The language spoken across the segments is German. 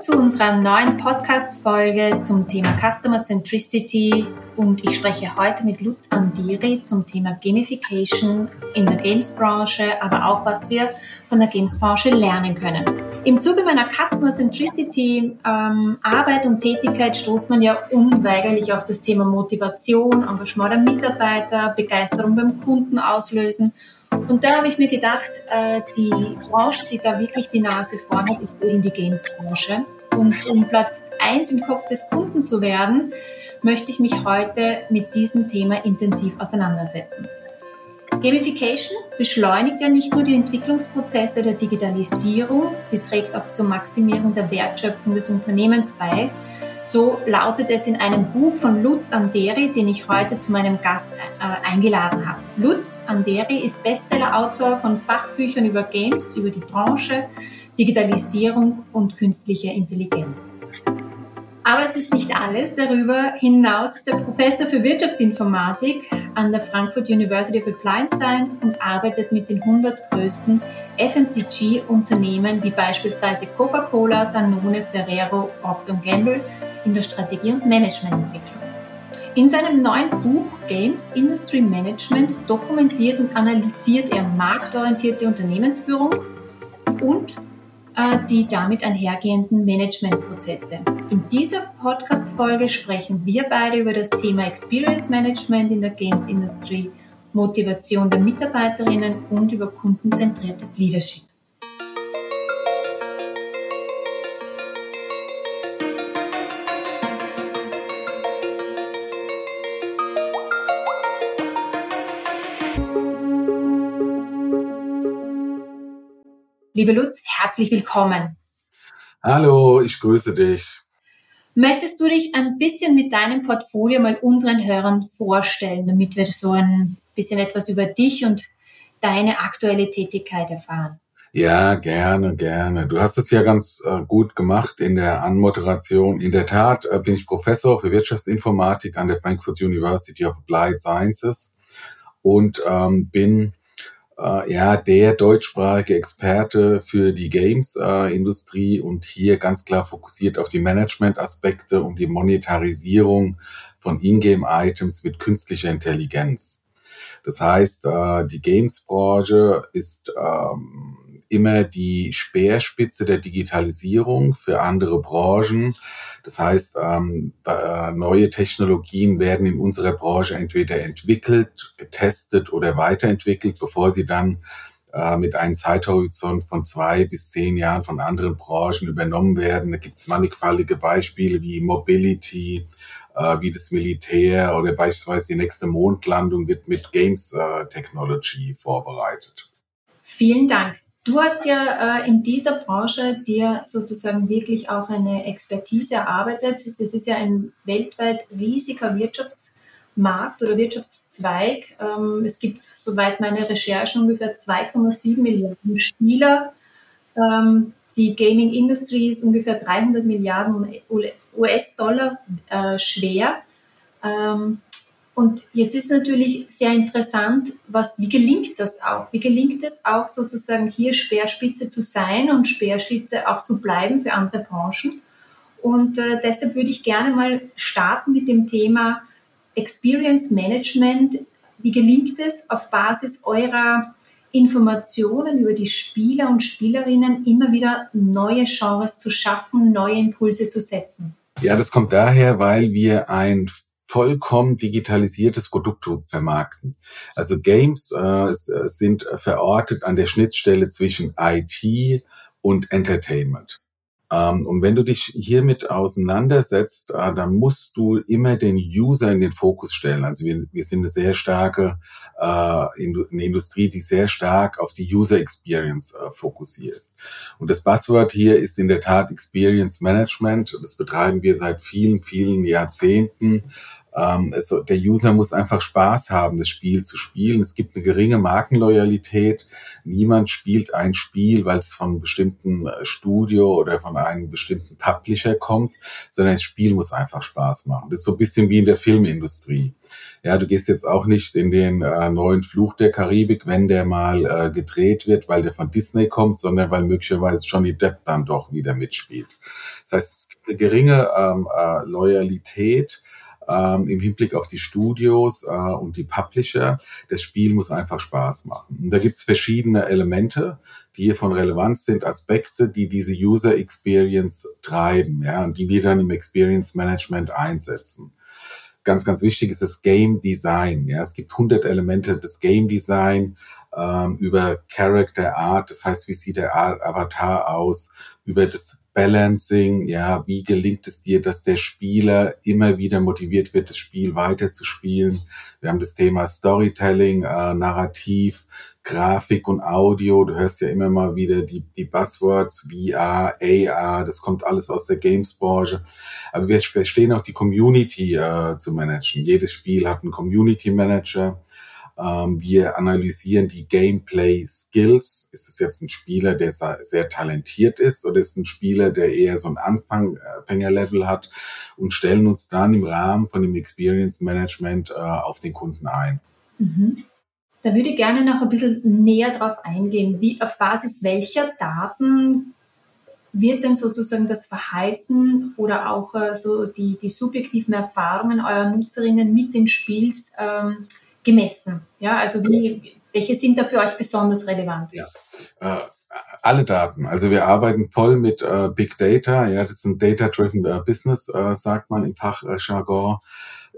Zu unserer neuen Podcast-Folge zum Thema Customer Centricity und ich spreche heute mit Lutz Andiri zum Thema Gamification in der Games-Branche, aber auch was wir von der Games-Branche lernen können. Im Zuge meiner Customer Centricity ähm, Arbeit und Tätigkeit stoßt man ja unweigerlich auf das Thema Motivation, Engagement der Mitarbeiter, Begeisterung beim Kunden auslösen und da habe ich mir gedacht, äh, die Branche, die da wirklich die Nase vorn hat, ist die Games-Branche. Und um Platz eins im Kopf des Kunden zu werden, möchte ich mich heute mit diesem Thema intensiv auseinandersetzen. Gamification beschleunigt ja nicht nur die Entwicklungsprozesse der Digitalisierung, sie trägt auch zur Maximierung der Wertschöpfung des Unternehmens bei, so lautet es in einem Buch von Lutz Anderi, den ich heute zu meinem Gast äh, eingeladen habe. Lutz Anderi ist Bestsellerautor von Fachbüchern über Games, über die Branche, Digitalisierung und künstliche Intelligenz. Aber es ist nicht alles. Darüber hinaus ist er Professor für Wirtschaftsinformatik an der Frankfurt University of Applied Science und arbeitet mit den 100 größten FMCG-Unternehmen wie beispielsweise Coca-Cola, Danone, Ferrero, Procter Gamble in der Strategie- und Managemententwicklung. In seinem neuen Buch Games Industry Management dokumentiert und analysiert er marktorientierte Unternehmensführung und äh, die damit einhergehenden Managementprozesse. In dieser Podcast-Folge sprechen wir beide über das Thema Experience Management in der Games Industry, Motivation der Mitarbeiterinnen und über kundenzentriertes Leadership. Liebe Lutz, herzlich willkommen. Hallo, ich grüße dich. Möchtest du dich ein bisschen mit deinem Portfolio mal unseren Hörern vorstellen, damit wir so ein bisschen etwas über dich und deine aktuelle Tätigkeit erfahren? Ja, gerne, gerne. Du hast es ja ganz äh, gut gemacht in der Anmoderation. In der Tat äh, bin ich Professor für Wirtschaftsinformatik an der Frankfurt University of Applied Sciences und ähm, bin äh, ja der deutschsprachige Experte für die Games-Industrie äh, und hier ganz klar fokussiert auf die Management-Aspekte und die Monetarisierung von Ingame-Items mit künstlicher Intelligenz. Das heißt, äh, die Games-Branche ist ähm, immer die Speerspitze der Digitalisierung für andere Branchen. Das heißt, ähm, äh, neue Technologien werden in unserer Branche entweder entwickelt, getestet oder weiterentwickelt, bevor sie dann äh, mit einem Zeithorizont von zwei bis zehn Jahren von anderen Branchen übernommen werden. Da gibt es mannigfaltige Beispiele wie Mobility, äh, wie das Militär oder beispielsweise die nächste Mondlandung wird mit Games äh, Technology vorbereitet. Vielen Dank. Du hast ja äh, in dieser Branche dir sozusagen wirklich auch eine Expertise erarbeitet. Das ist ja ein weltweit riesiger Wirtschaftsmarkt oder Wirtschaftszweig. Ähm, es gibt, soweit meine Recherchen, ungefähr 2,7 Milliarden Spieler. Ähm, die Gaming Industry ist ungefähr 300 Milliarden US-Dollar äh, schwer. Ähm, und jetzt ist natürlich sehr interessant, was, wie gelingt das auch? Wie gelingt es auch sozusagen hier Speerspitze zu sein und Speerspitze auch zu bleiben für andere Branchen? Und äh, deshalb würde ich gerne mal starten mit dem Thema Experience Management. Wie gelingt es auf Basis eurer Informationen über die Spieler und Spielerinnen immer wieder neue Genres zu schaffen, neue Impulse zu setzen? Ja, das kommt daher, weil wir ein vollkommen digitalisiertes Produkt vermarkten. Also Games äh, sind verortet an der Schnittstelle zwischen IT und Entertainment. Ähm, und wenn du dich hiermit auseinandersetzt, äh, dann musst du immer den User in den Fokus stellen. Also wir, wir sind eine sehr starke äh, eine Industrie, die sehr stark auf die User Experience äh, fokussiert. Und das Buzzword hier ist in der Tat Experience Management. Das betreiben wir seit vielen, vielen Jahrzehnten ähm, es, der User muss einfach Spaß haben, das Spiel zu spielen. Es gibt eine geringe Markenloyalität. Niemand spielt ein Spiel, weil es von einem bestimmten äh, Studio oder von einem bestimmten Publisher kommt, sondern das Spiel muss einfach Spaß machen. Das ist so ein bisschen wie in der Filmindustrie. Ja, du gehst jetzt auch nicht in den äh, neuen Fluch der Karibik, wenn der mal äh, gedreht wird, weil der von Disney kommt, sondern weil möglicherweise Johnny Depp dann doch wieder mitspielt. Das heißt, es gibt eine geringe ähm, äh, Loyalität ähm, im Hinblick auf die Studios äh, und die Publisher. Das Spiel muss einfach Spaß machen. Und da gibt's verschiedene Elemente, die hier von Relevanz sind, Aspekte, die diese User Experience treiben, ja, und die wir dann im Experience Management einsetzen ganz, ganz wichtig ist das Game Design. Ja, es gibt 100 Elemente des Game Design ähm, über Character Art, das heißt, wie sieht der Avatar aus, über das Balancing, ja, wie gelingt es dir, dass der Spieler immer wieder motiviert wird, das Spiel weiterzuspielen. Wir haben das Thema Storytelling, äh, Narrativ, Grafik und Audio. Du hörst ja immer mal wieder die, die Buzzwords VR, AR, das kommt alles aus der Games-Branche. Aber wir verstehen auch die Community äh, zu managen. Jedes Spiel hat einen Community Manager. Ähm, wir analysieren die Gameplay-Skills. Ist es jetzt ein Spieler, der sehr talentiert ist oder ist es ein Spieler, der eher so ein Anfängerlevel hat und stellen uns dann im Rahmen von dem Experience Management äh, auf den Kunden ein. Mhm. Da würde ich gerne noch ein bisschen näher drauf eingehen. Wie, auf Basis welcher Daten wird denn sozusagen das Verhalten oder auch äh, so die, die subjektiven Erfahrungen eurer Nutzerinnen mit den Spiels ähm, gemessen? Ja, also wie, welche sind da für euch besonders relevant? Ja. Äh, alle Daten. Also wir arbeiten voll mit äh, Big Data. Ja, das ist ein Data-driven äh, Business, äh, sagt man im Fachjargon.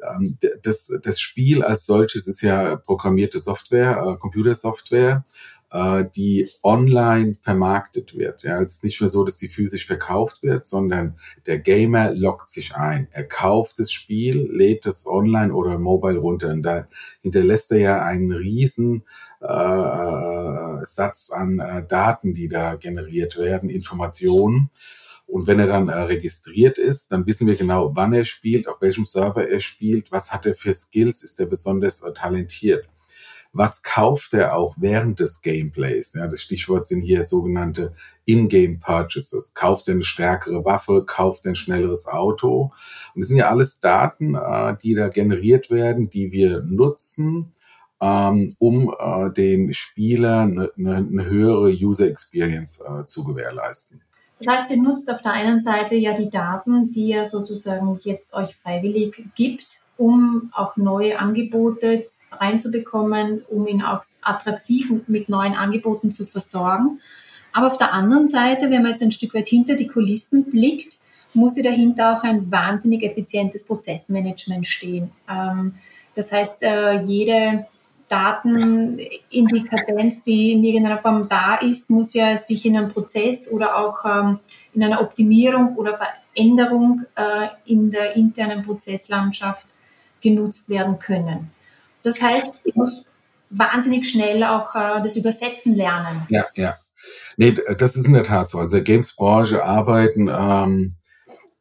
Ähm, das, das Spiel als solches ist ja programmierte Software, äh, Computersoftware, äh, die online vermarktet wird. Ja, es ist nicht mehr so, dass die physisch verkauft wird, sondern der Gamer loggt sich ein. Er kauft das Spiel, lädt es online oder mobile runter. Und da hinterlässt er ja einen riesen äh, äh Satz an äh, Daten, die da generiert werden, Informationen. Und wenn er dann äh, registriert ist, dann wissen wir genau, wann er spielt, auf welchem Server er spielt, was hat er für Skills, ist er besonders äh, talentiert. Was kauft er auch während des Gameplays? Ja, das Stichwort sind hier sogenannte In-Game Purchases. Kauft er eine stärkere Waffe? Kauft er ein schnelleres Auto? Und das sind ja alles Daten, äh, die da generiert werden, die wir nutzen, ähm, um äh, dem Spieler eine, eine höhere User Experience äh, zu gewährleisten. Das heißt, ihr nutzt auf der einen Seite ja die Daten, die er sozusagen jetzt euch freiwillig gibt, um auch neue Angebote reinzubekommen, um ihn auch attraktiv mit neuen Angeboten zu versorgen. Aber auf der anderen Seite, wenn man jetzt ein Stück weit hinter die Kulissen blickt, muss ja dahinter auch ein wahnsinnig effizientes Prozessmanagement stehen. Ähm, das heißt, äh, jede Daten in die Kadenz, die in irgendeiner Form da ist, muss ja sich in einem Prozess oder auch ähm, in einer Optimierung oder Veränderung äh, in der internen Prozesslandschaft genutzt werden können. Das heißt, ich muss wahnsinnig schnell auch äh, das Übersetzen lernen. Ja, ja. Nee, das ist in der Tat so. Also Games-Branche arbeiten ähm,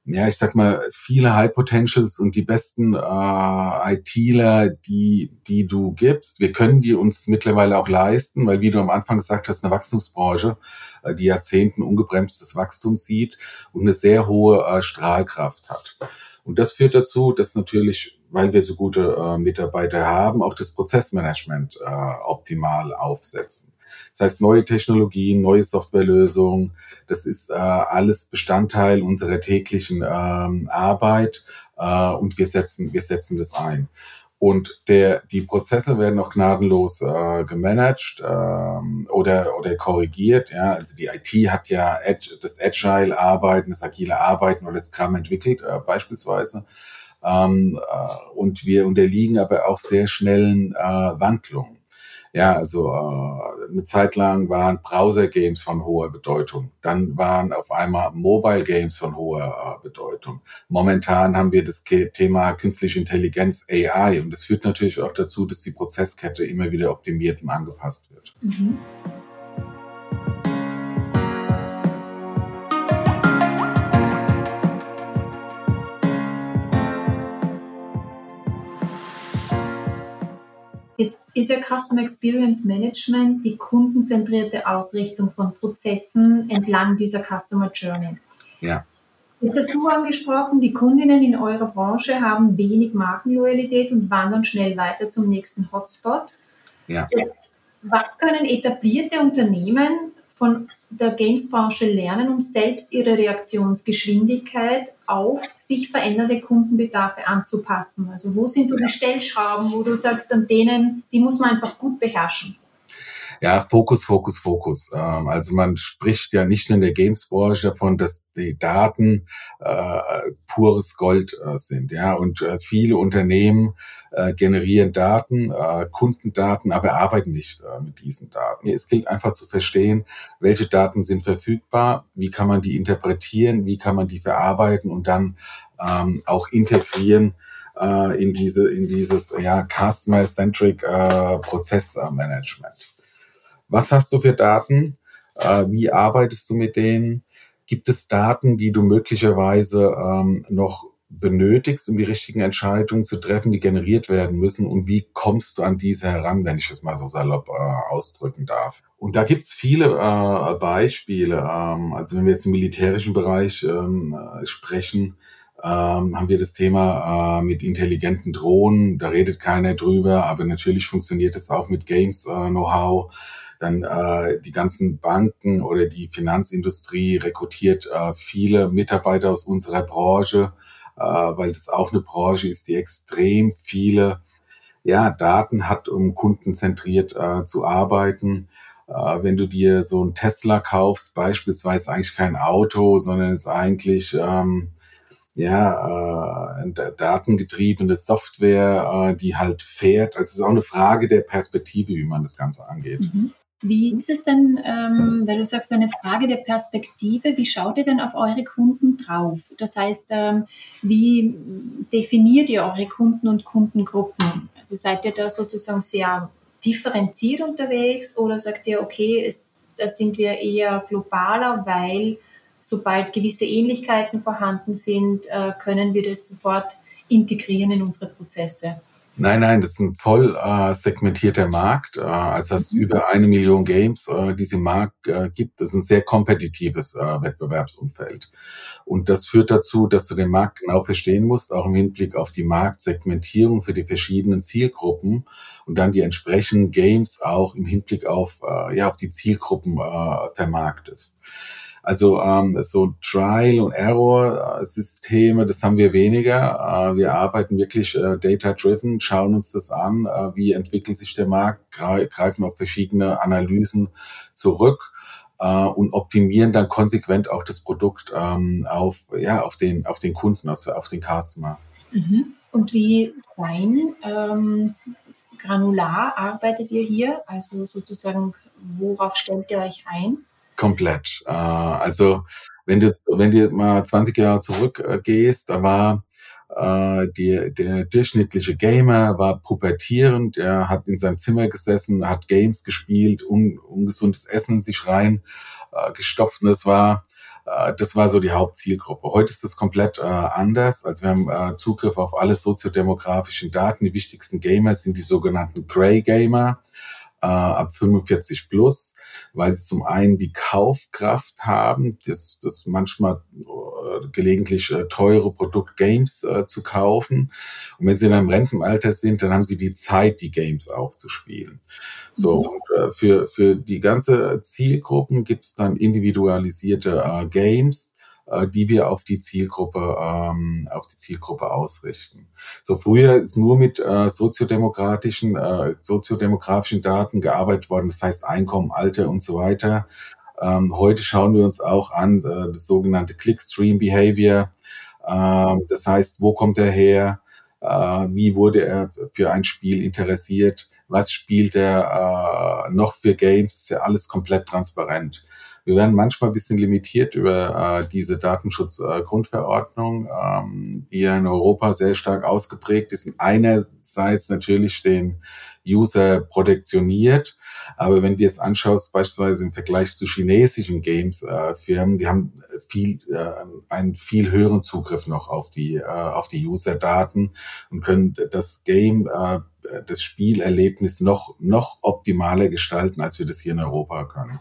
ja, ich sag mal, viele High Potentials und die besten äh, ITler, die, die du gibst. Wir können die uns mittlerweile auch leisten, weil wie du am Anfang gesagt hast, eine Wachstumsbranche, äh, die Jahrzehnten ungebremstes Wachstum sieht und eine sehr hohe äh, Strahlkraft hat. Und das führt dazu, dass natürlich, weil wir so gute äh, Mitarbeiter haben, auch das Prozessmanagement äh, optimal aufsetzen. Das heißt, neue Technologien, neue Softwarelösungen, das ist äh, alles Bestandteil unserer täglichen ähm, Arbeit äh, und wir setzen, wir setzen das ein. Und der, die Prozesse werden auch gnadenlos äh, gemanagt ähm, oder, oder korrigiert. Ja? Also die IT hat ja Ag das Agile-Arbeiten, das agile Arbeiten oder das Scrum entwickelt äh, beispielsweise. Ähm, äh, und wir unterliegen aber auch sehr schnellen äh, Wandlungen. Ja, also äh, eine Zeit lang waren Browser-Games von hoher Bedeutung. Dann waren auf einmal Mobile-Games von hoher äh, Bedeutung. Momentan haben wir das Thema künstliche Intelligenz AI und das führt natürlich auch dazu, dass die Prozesskette immer wieder optimiert und angepasst wird. Mhm. Jetzt ist ja Customer Experience Management die kundenzentrierte Ausrichtung von Prozessen entlang dieser Customer Journey. Ja. Jetzt hast du angesprochen, die Kundinnen in eurer Branche haben wenig Markenloyalität und wandern schnell weiter zum nächsten Hotspot. Ja. Jetzt, was können etablierte Unternehmen von der Games-Branche lernen, um selbst ihre Reaktionsgeschwindigkeit auf sich verändernde Kundenbedarfe anzupassen? Also wo sind so die Stellschrauben, wo du sagst, an denen, die muss man einfach gut beherrschen? Ja, Fokus, Fokus, Fokus. Ähm, also man spricht ja nicht nur in der Games-Branche davon, dass die Daten äh, pures Gold äh, sind. Ja, und äh, viele Unternehmen äh, generieren Daten, äh, Kundendaten, aber arbeiten nicht äh, mit diesen Daten. Es gilt einfach zu verstehen, welche Daten sind verfügbar, wie kann man die interpretieren, wie kann man die verarbeiten und dann ähm, auch integrieren äh, in diese in dieses ja Customer-centric äh, Prozessmanagement. Was hast du für Daten? Äh, wie arbeitest du mit denen? Gibt es Daten, die du möglicherweise ähm, noch benötigst, um die richtigen Entscheidungen zu treffen, die generiert werden müssen? Und wie kommst du an diese heran, wenn ich es mal so salopp äh, ausdrücken darf? Und da gibt's viele äh, Beispiele. Ähm, also wenn wir jetzt im militärischen Bereich ähm, äh, sprechen, ähm, haben wir das Thema äh, mit intelligenten Drohnen. Da redet keiner drüber, aber natürlich funktioniert es auch mit Games-Know-how. Dann äh, die ganzen Banken oder die Finanzindustrie rekrutiert äh, viele Mitarbeiter aus unserer Branche, äh, weil das auch eine Branche ist, die extrem viele ja, Daten hat, um kundenzentriert äh, zu arbeiten. Äh, wenn du dir so ein Tesla kaufst, beispielsweise eigentlich kein Auto, sondern ist eigentlich ähm, ja, äh, datengetriebene Software, äh, die halt fährt. Also es ist auch eine Frage der Perspektive, wie man das Ganze angeht. Mhm. Wie ist es denn, ähm, weil du sagst, eine Frage der Perspektive, wie schaut ihr denn auf eure Kunden drauf? Das heißt, ähm, wie definiert ihr eure Kunden und Kundengruppen? Also seid ihr da sozusagen sehr differenziert unterwegs oder sagt ihr, okay, es, da sind wir eher globaler, weil sobald gewisse Ähnlichkeiten vorhanden sind, äh, können wir das sofort integrieren in unsere Prozesse? Nein, nein, das ist ein voll äh, segmentierter Markt. Äh, also hast mhm. über eine Million Games, äh, die es im Markt äh, gibt. Das ist ein sehr kompetitives äh, Wettbewerbsumfeld. Und das führt dazu, dass du den Markt genau verstehen musst, auch im Hinblick auf die Marktsegmentierung für die verschiedenen Zielgruppen und dann die entsprechenden Games auch im Hinblick auf, äh, ja, auf die Zielgruppen äh, vermarktest. Also ähm, so Trial und Error äh, das haben wir weniger. Äh, wir arbeiten wirklich äh, data driven, schauen uns das an, äh, wie entwickelt sich der Markt, greifen auf verschiedene Analysen zurück äh, und optimieren dann konsequent auch das Produkt ähm, auf ja auf den auf den Kunden, also auf den Customer. Mhm. Und wie fein ähm, granular arbeitet ihr hier? Also sozusagen, worauf stellt ihr euch ein? Komplett. Äh, also wenn du, wenn du mal 20 Jahre zurückgehst, äh, da war äh, die, der durchschnittliche Gamer war pubertierend, er hat in seinem Zimmer gesessen, hat Games gespielt, un, ungesundes Essen sich rein äh, gestopft und das war äh, das war so die Hauptzielgruppe. Heute ist das komplett äh, anders. Also wir haben äh, Zugriff auf alle soziodemografischen Daten. Die wichtigsten Gamer sind die sogenannten Grey Gamer äh, ab 45 plus, weil sie zum einen die Kaufkraft haben, das, das manchmal äh, gelegentlich äh, teure Produktgames äh, zu kaufen. Und wenn sie in einem Rentenalter sind, dann haben sie die Zeit, die Games auch zu spielen. So, mhm. und äh, für, für die ganze Zielgruppen gibt es dann individualisierte äh, Games, äh, die wir auf die Zielgruppe ähm, auf die Zielgruppe ausrichten. So früher ist nur mit äh, soziodemokratischen äh, soziodemografischen Daten gearbeitet worden, das heißt Einkommen, Alter und so weiter. Ähm, heute schauen wir uns auch an äh, das sogenannte Clickstream Behavior. Äh, das heißt, wo kommt er her? Äh, wie wurde er für ein Spiel interessiert? Was spielt er äh, noch für Games? Ist ja alles komplett transparent. Wir werden manchmal ein bisschen limitiert über äh, diese Datenschutzgrundverordnung, äh, ähm, die ja in Europa sehr stark ausgeprägt ist. Einerseits natürlich den User protektioniert, aber wenn du jetzt anschaust, beispielsweise im Vergleich zu chinesischen Games-Firmen, äh, die haben viel, äh, einen viel höheren Zugriff noch auf die, äh, auf die User-Daten und können das Game, äh, das Spielerlebnis noch, noch optimaler gestalten, als wir das hier in Europa können.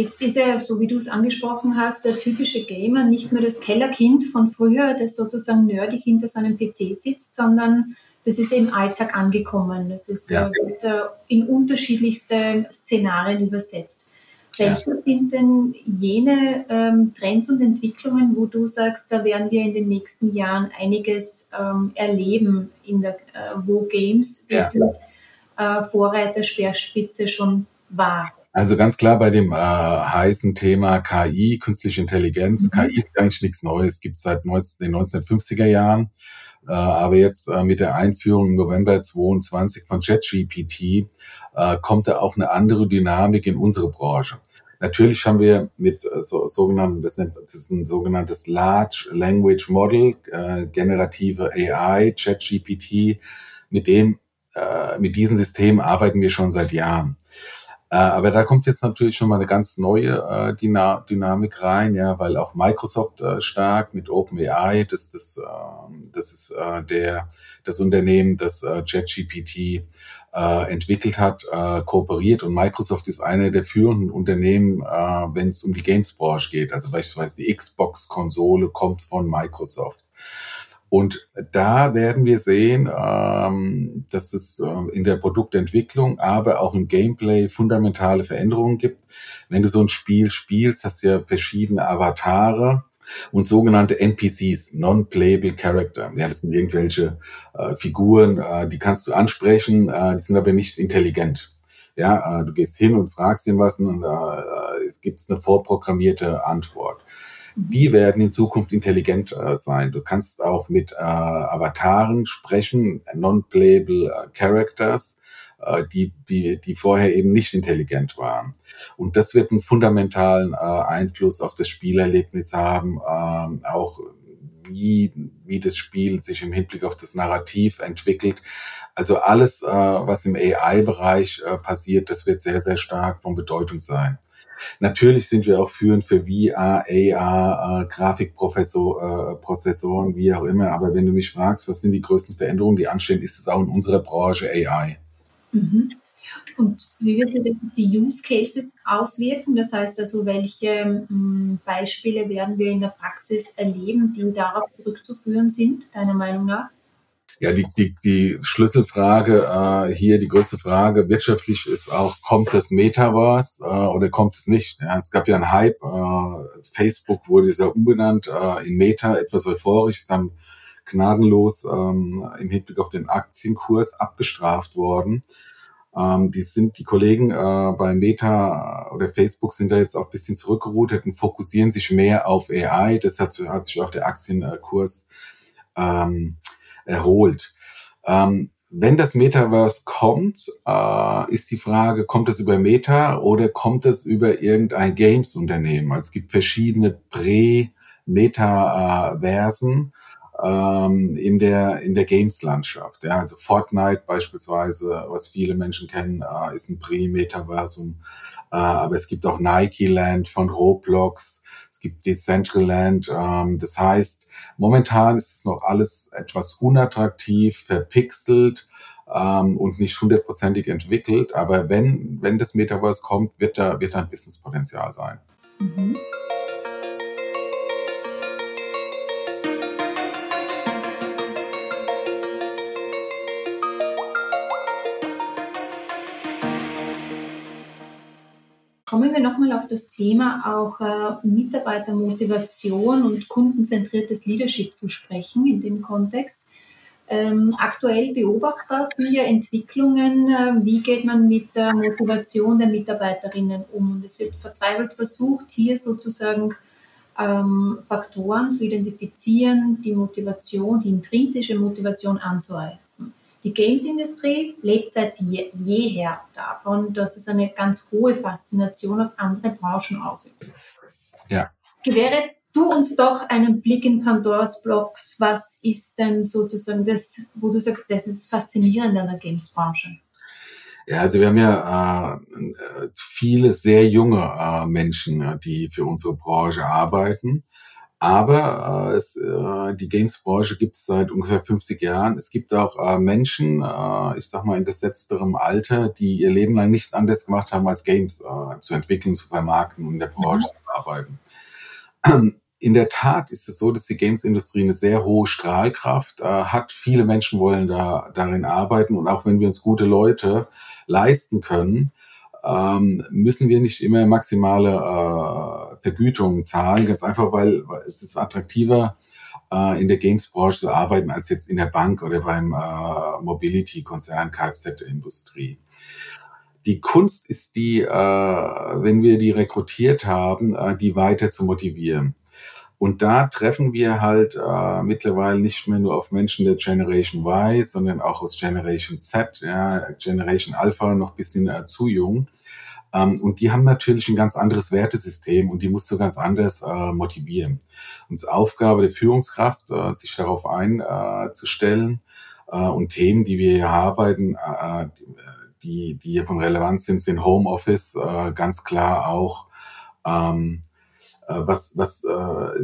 Jetzt ist er, so wie du es angesprochen hast, der typische Gamer nicht mehr das Kellerkind von früher, das sozusagen nerdig hinter seinem PC sitzt, sondern das ist im Alltag angekommen. Das ist ja. wird, äh, in unterschiedlichste Szenarien übersetzt. Welche ja. sind denn jene ähm, Trends und Entwicklungen, wo du sagst, da werden wir in den nächsten Jahren einiges ähm, erleben, in der, äh, wo Games ja. wirklich äh, Vorreiter, Speerspitze schon war? Also ganz klar bei dem äh, heißen Thema KI, künstliche Intelligenz. Mhm. KI ist eigentlich nichts Neues, gibt es seit 19, den 1950er Jahren. Äh, aber jetzt äh, mit der Einführung im November 22 von ChatGPT äh, kommt da auch eine andere Dynamik in unsere Branche. Natürlich haben wir mit äh, so, sogenannten, das, nennt, das ist ein sogenanntes Large Language Model, äh, generative AI, ChatGPT, mit dem, äh, mit diesem System arbeiten wir schon seit Jahren. Äh, aber da kommt jetzt natürlich schon mal eine ganz neue äh, Dyna Dynamik rein, ja, weil auch Microsoft äh, stark mit OpenAI, das, das, äh, das ist der, das Unternehmen, das ChatGPT äh, entwickelt hat, äh, kooperiert und Microsoft ist eine der führenden Unternehmen, äh, wenn es um die Games-Branche geht. Also beispielsweise die Xbox-Konsole kommt von Microsoft. Und da werden wir sehen, ähm, dass es äh, in der Produktentwicklung, aber auch im Gameplay fundamentale Veränderungen gibt. Wenn du so ein Spiel spielst, hast du ja verschiedene Avatare und sogenannte NPCs, Non-Playable Character. Ja, das sind irgendwelche äh, Figuren, äh, die kannst du ansprechen, die sind aber nicht intelligent. Ja, du gehst hin und fragst ihn was und es gibt eine vorprogrammierte Antwort. Die werden in Zukunft intelligent äh, sein. Du kannst auch mit äh, Avataren sprechen, non-playable äh, Characters, äh, die, die, die vorher eben nicht intelligent waren. Und das wird einen fundamentalen äh, Einfluss auf das Spielerlebnis haben, äh, auch wie, wie das Spiel sich im Hinblick auf das Narrativ entwickelt. Also alles, äh, was im AI-Bereich äh, passiert, das wird sehr, sehr stark von Bedeutung sein. Natürlich sind wir auch führend für VR, AR, äh, Grafikprozessoren, äh, wie auch immer. Aber wenn du mich fragst, was sind die größten Veränderungen, die anstehen, ist es auch in unserer Branche AI. Mhm. Und wie wird sich das auf die Use Cases auswirken? Das heißt also, welche m, hm, Beispiele werden wir in der Praxis erleben, die darauf zurückzuführen sind, deiner Meinung nach? Ja, die, die, die Schlüsselfrage äh, hier, die größte Frage wirtschaftlich ist auch, kommt das Metaverse äh, oder kommt es nicht? Ja, es gab ja einen Hype, äh, Facebook wurde ja umbenannt äh, in Meta, etwas euphorisch, dann gnadenlos ähm, im Hinblick auf den Aktienkurs abgestraft worden. Ähm, die sind, die Kollegen äh, bei Meta oder Facebook sind da jetzt auch ein bisschen zurückgeroutet und fokussieren sich mehr auf AI. Deshalb hat sich auch der Aktienkurs ähm, erholt. Ähm, wenn das Metaverse kommt, äh, ist die Frage, kommt es über Meta oder kommt es über irgendein Games-Unternehmen? Also es gibt verschiedene Prä-Metaversen ähm, in der, in der Games-Landschaft. Ja, also Fortnite beispielsweise, was viele Menschen kennen, äh, ist ein Prä-Metaversum. Äh, aber es gibt auch Nike Land von Roblox, es gibt Decentraland. Ähm, das heißt, Momentan ist es noch alles etwas unattraktiv, verpixelt ähm, und nicht hundertprozentig entwickelt. Aber wenn, wenn das Metaverse kommt, wird da, wird da ein Businesspotenzial sein. Mhm. Kommen wir nochmal auf das Thema auch äh, Mitarbeitermotivation und kundenzentriertes Leadership zu sprechen in dem Kontext. Ähm, aktuell beobachtbar sind ja Entwicklungen, äh, wie geht man mit der Motivation der Mitarbeiterinnen um. Und es wird verzweifelt versucht, hier sozusagen ähm, Faktoren zu identifizieren, die Motivation, die intrinsische Motivation anzuheizen. Die Games-Industrie lebt seit je, jeher davon, dass es eine ganz hohe Faszination auf andere Branchen ausübt. Ja. Gewähre du uns doch einen Blick in Pandoras Blocks. Was ist denn sozusagen das, wo du sagst, das ist faszinierend an der Games-Branche? Ja, also wir haben ja äh, viele sehr junge äh, Menschen, die für unsere Branche arbeiten. Aber äh, es, äh, die Games-Branche gibt es seit ungefähr 50 Jahren. Es gibt auch äh, Menschen, äh, ich sag mal in gesetzterem Alter, die ihr Leben lang nichts anderes gemacht haben, als Games äh, zu entwickeln, zu vermarkten und in der Branche mhm. zu arbeiten. In der Tat ist es so, dass die Games-Industrie eine sehr hohe Strahlkraft äh, hat. Viele Menschen wollen da darin arbeiten und auch wenn wir uns gute Leute leisten können, ähm, müssen wir nicht immer maximale äh, Vergütungen zahlen, ganz einfach, weil, weil es ist attraktiver, äh, in der Games-Branche zu arbeiten, als jetzt in der Bank oder beim äh, Mobility-Konzern Kfz-Industrie. Die Kunst ist die, äh, wenn wir die rekrutiert haben, äh, die weiter zu motivieren. Und da treffen wir halt äh, mittlerweile nicht mehr nur auf Menschen der Generation Y, sondern auch aus Generation Z, ja, Generation Alpha noch bisschen äh, zu jung. Ähm, und die haben natürlich ein ganz anderes Wertesystem und die musst du ganz anders äh, motivieren. Und Aufgabe der Führungskraft, äh, sich darauf einzustellen äh, und Themen, die wir hier arbeiten, äh, die, die hier von Relevanz sind, sind Homeoffice, äh, ganz klar auch ähm, äh, was, was, äh,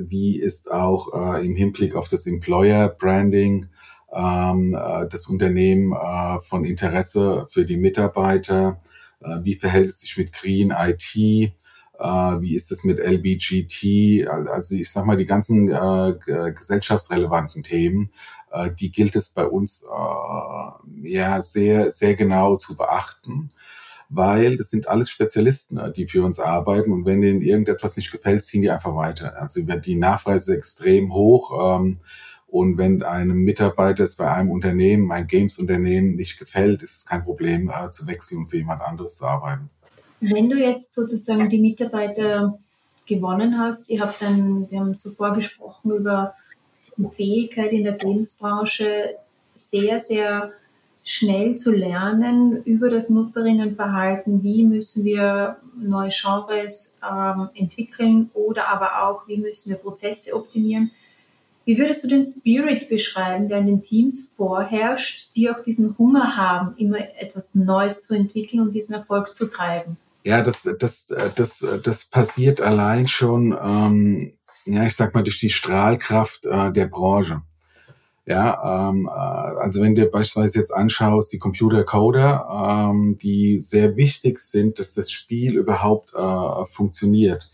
wie ist auch äh, im Hinblick auf das Employer Branding ähm, äh, das Unternehmen äh, von Interesse für die Mitarbeiter? Äh, wie verhält es sich mit Green IT? Äh, wie ist es mit LBGT? Also ich sag mal, die ganzen äh, gesellschaftsrelevanten Themen, äh, die gilt es bei uns äh, ja sehr, sehr genau zu beachten weil das sind alles Spezialisten, äh, die für uns arbeiten und wenn denen irgendetwas nicht gefällt, ziehen die einfach weiter. Also die Nachfrage ist extrem hoch ähm, und wenn einem Mitarbeiter es bei einem Unternehmen, ein Games-Unternehmen nicht gefällt, ist es kein Problem äh, zu wechseln und für jemand anderes zu arbeiten. Wenn du jetzt sozusagen die Mitarbeiter gewonnen hast, ihr habt dann, wir haben zuvor gesprochen über die Fähigkeit in der Games-Branche, sehr, sehr schnell zu lernen über das Nutzerinnenverhalten, wie müssen wir neue Genres ähm, entwickeln oder aber auch, wie müssen wir Prozesse optimieren. Wie würdest du den Spirit beschreiben, der in den Teams vorherrscht, die auch diesen Hunger haben, immer etwas Neues zu entwickeln und diesen Erfolg zu treiben? Ja, das, das, das, das passiert allein schon, ähm, ja, ich sag mal, durch die Strahlkraft äh, der Branche. Ja, ähm, äh, also wenn du beispielsweise jetzt anschaust, die Computercoder, ähm, die sehr wichtig sind, dass das Spiel überhaupt äh, funktioniert.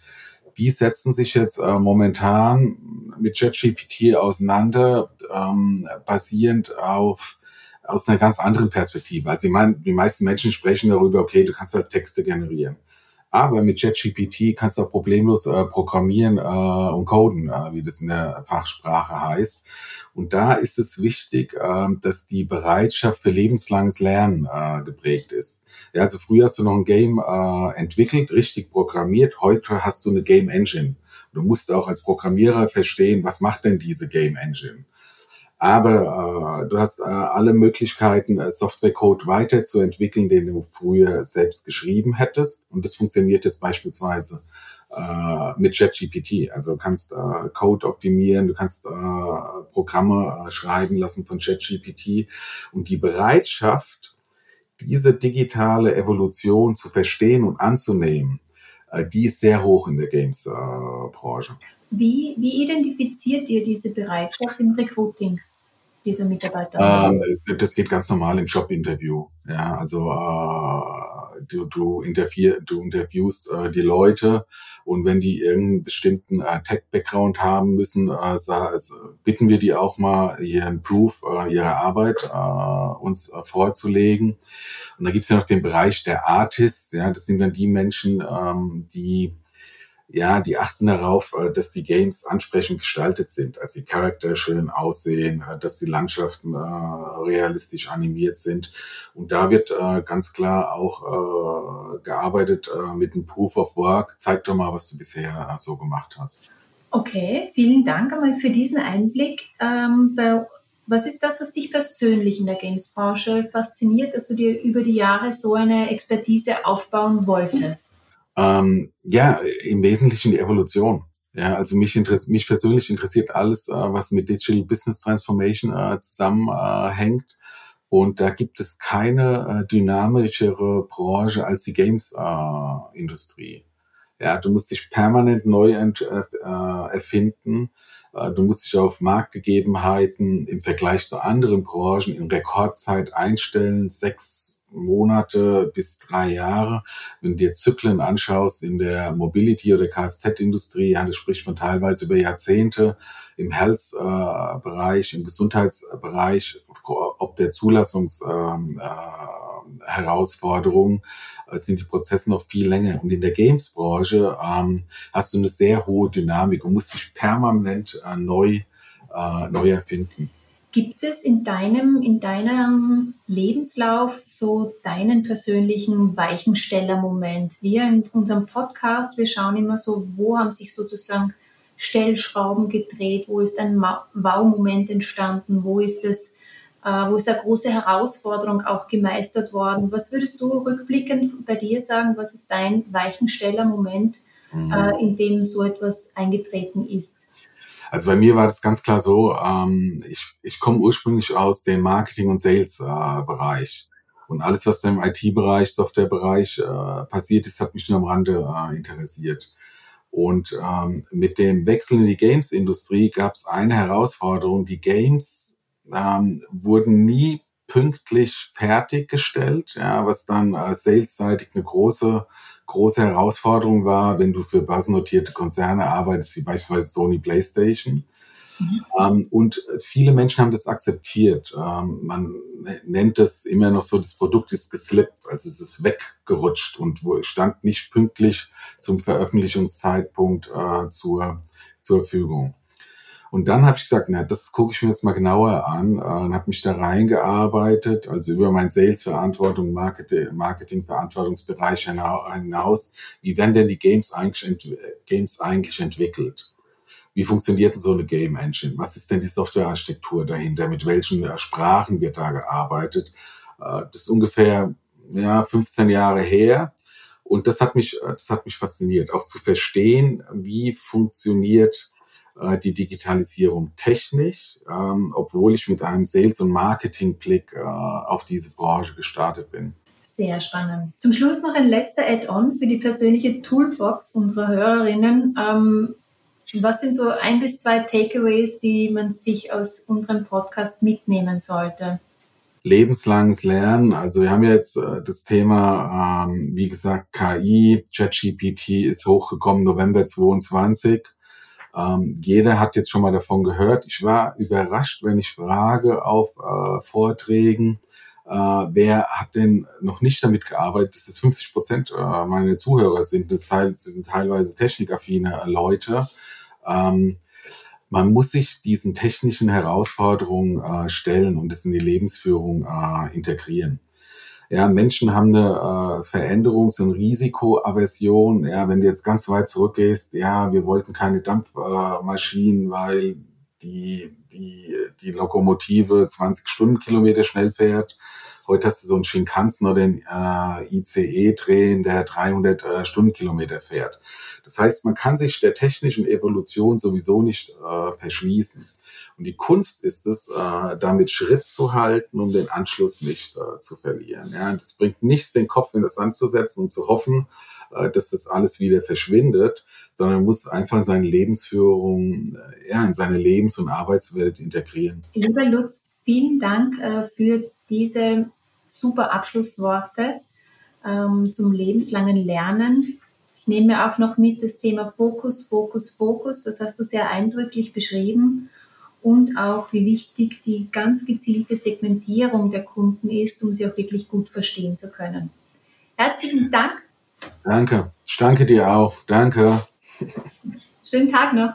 Die setzen sich jetzt äh, momentan mit JetGPT auseinander, ähm, basierend auf aus einer ganz anderen Perspektive. Also ich meine, die meisten Menschen sprechen darüber, okay, du kannst halt Texte generieren. Aber mit ChatGPT kannst du auch problemlos äh, programmieren äh, und coden, äh, wie das in der Fachsprache heißt. Und da ist es wichtig, äh, dass die Bereitschaft für lebenslanges Lernen äh, geprägt ist. Ja, also früher hast du noch ein Game äh, entwickelt, richtig programmiert. Heute hast du eine Game Engine. Du musst auch als Programmierer verstehen, was macht denn diese Game Engine? Aber äh, du hast äh, alle Möglichkeiten, äh, Softwarecode weiterzuentwickeln, den du früher selbst geschrieben hättest. Und das funktioniert jetzt beispielsweise äh, mit ChatGPT. Also du kannst äh, Code optimieren, du kannst äh, Programme äh, schreiben lassen von ChatGPT. Und die Bereitschaft, diese digitale Evolution zu verstehen und anzunehmen, äh, die ist sehr hoch in der Games-Branche. Äh, wie, wie identifiziert ihr diese Bereitschaft im Recruiting? Dieser Mitarbeiter? Ähm, das geht ganz normal im Jobinterview. Ja, also äh, du, du, interview, du interviewst äh, die Leute und wenn die irgendeinen bestimmten äh, Tech-Background haben müssen, äh, bitten wir die auch mal ihren Proof äh, ihrer Arbeit äh, uns äh, vorzulegen. Und da gibt's ja noch den Bereich der Artists. Ja, das sind dann die Menschen, ähm, die ja, die achten darauf, äh, dass die Games ansprechend gestaltet sind, als die Charakter schön aussehen, äh, dass die Landschaften äh, realistisch animiert sind. Und da wird ganz klar auch gearbeitet mit einem Proof of Work. Zeig doch mal, was du bisher so gemacht hast. Okay, vielen Dank einmal für diesen Einblick. Ähm, was ist das, was dich persönlich in der Games-Branche fasziniert, dass du dir über die Jahre so eine Expertise aufbauen wolltest? Ähm, ja, im Wesentlichen die Evolution. Ja, also mich, interessiert, mich persönlich interessiert alles, äh, was mit Digital Business Transformation äh, zusammenhängt. Äh, und da gibt es keine äh, dynamischere Branche als die Games-Industrie. Ja, du musst dich permanent neu ent, äh, erfinden. Äh, du musst dich auf Marktgegebenheiten im Vergleich zu anderen Branchen in Rekordzeit einstellen. Sechs Monate bis drei Jahre. Wenn du dir Zyklen anschaust in der Mobility- oder Kfz-Industrie, ja, das spricht man teilweise über Jahrzehnte im Health-Bereich, im Gesundheitsbereich, ob der Zulassungsherausforderungen, ähm, äh, sind die Prozesse noch viel länger. Und in der Games-Branche ähm, hast du eine sehr hohe Dynamik und musst dich permanent äh, neu, äh, neu erfinden. Gibt es in deinem, in deinem Lebenslauf so deinen persönlichen Weichensteller-Moment? Wir in unserem Podcast, wir schauen immer so, wo haben sich sozusagen Stellschrauben gedreht, wo ist ein Wow-Moment entstanden, wo ist es, äh, wo ist eine große Herausforderung auch gemeistert worden. Was würdest du rückblickend bei dir sagen, was ist dein Weichensteller-Moment, mhm. äh, in dem so etwas eingetreten ist? Also bei mir war das ganz klar so, ähm, ich, ich komme ursprünglich aus dem Marketing- und Sales-Bereich. Äh, und alles, was im IT-Bereich, Software-Bereich äh, passiert ist, hat mich nur am Rande äh, interessiert. Und ähm, mit dem Wechsel in die Games-Industrie gab es eine Herausforderung. Die Games ähm, wurden nie pünktlich fertiggestellt, ja, was dann äh, salesseitig eine große große Herausforderung war, wenn du für börsennotierte Konzerne arbeitest, wie beispielsweise Sony PlayStation. Mhm. Ähm, und viele Menschen haben das akzeptiert. Ähm, man nennt das immer noch so, das Produkt ist geslippt, also es ist weggerutscht und stand nicht pünktlich zum Veröffentlichungszeitpunkt äh, zur, zur Verfügung. Und dann habe ich gesagt, na, das gucke ich mir jetzt mal genauer an äh, und habe mich da reingearbeitet, also über mein Sales-Verantwortung, Marketing-Verantwortungsbereich hinaus. Wie werden denn die Games eigentlich, Games eigentlich entwickelt? Wie funktioniert denn so eine Game Engine? Was ist denn die Softwarearchitektur dahinter? Mit welchen äh, Sprachen wird da gearbeitet? Äh, das ist ungefähr ja, 15 Jahre her. Und das hat mich, das hat mich fasziniert, auch zu verstehen, wie funktioniert äh, die Digitalisierung technisch, ähm, obwohl ich mit einem Sales- und Marketing-Blick äh, auf diese Branche gestartet bin. Sehr spannend. Zum Schluss noch ein letzter Add-on für die persönliche Toolbox unserer Hörerinnen. Ähm, was sind so ein bis zwei Takeaways, die man sich aus unserem Podcast mitnehmen sollte? lebenslanges Lernen. Also wir haben jetzt äh, das Thema, ähm, wie gesagt, KI, ChatGPT ist hochgekommen November 22. Ähm, jeder hat jetzt schon mal davon gehört. Ich war überrascht, wenn ich frage auf äh, Vorträgen, äh, wer hat denn noch nicht damit gearbeitet, dass das 50 Prozent äh, meine Zuhörer sind. Das, teil, das sind teilweise technikaffine Leute. Ähm, man muss sich diesen technischen Herausforderungen äh, stellen und es in die Lebensführung äh, integrieren. Ja, Menschen haben eine äh, Veränderungs- und Risikoaversion. Ja, wenn du jetzt ganz weit zurückgehst, ja, wir wollten keine Dampfmaschinen, weil die, die, die Lokomotive 20 Stundenkilometer schnell fährt. Heute hast du so einen Shinkansen oder den äh, ICE drehen, der 300 äh, Stundenkilometer fährt. Das heißt, man kann sich der technischen Evolution sowieso nicht äh, verschließen. Und die Kunst ist es, äh, damit Schritt zu halten, um den Anschluss nicht äh, zu verlieren. Ja, und es bringt nichts, den Kopf in das Sand zu setzen und zu hoffen, äh, dass das alles wieder verschwindet, sondern man muss einfach in seine Lebensführung, äh, ja, in seine Lebens- und Arbeitswelt integrieren. Lieber Lutz, vielen Dank äh, für diese super Abschlussworte ähm, zum lebenslangen Lernen. Ich nehme auch noch mit das Thema Fokus, Fokus, Fokus. Das hast du sehr eindrücklich beschrieben und auch wie wichtig die ganz gezielte Segmentierung der Kunden ist, um sie auch wirklich gut verstehen zu können. Herzlichen Dank. Danke. Ich danke dir auch. Danke. Schönen Tag noch.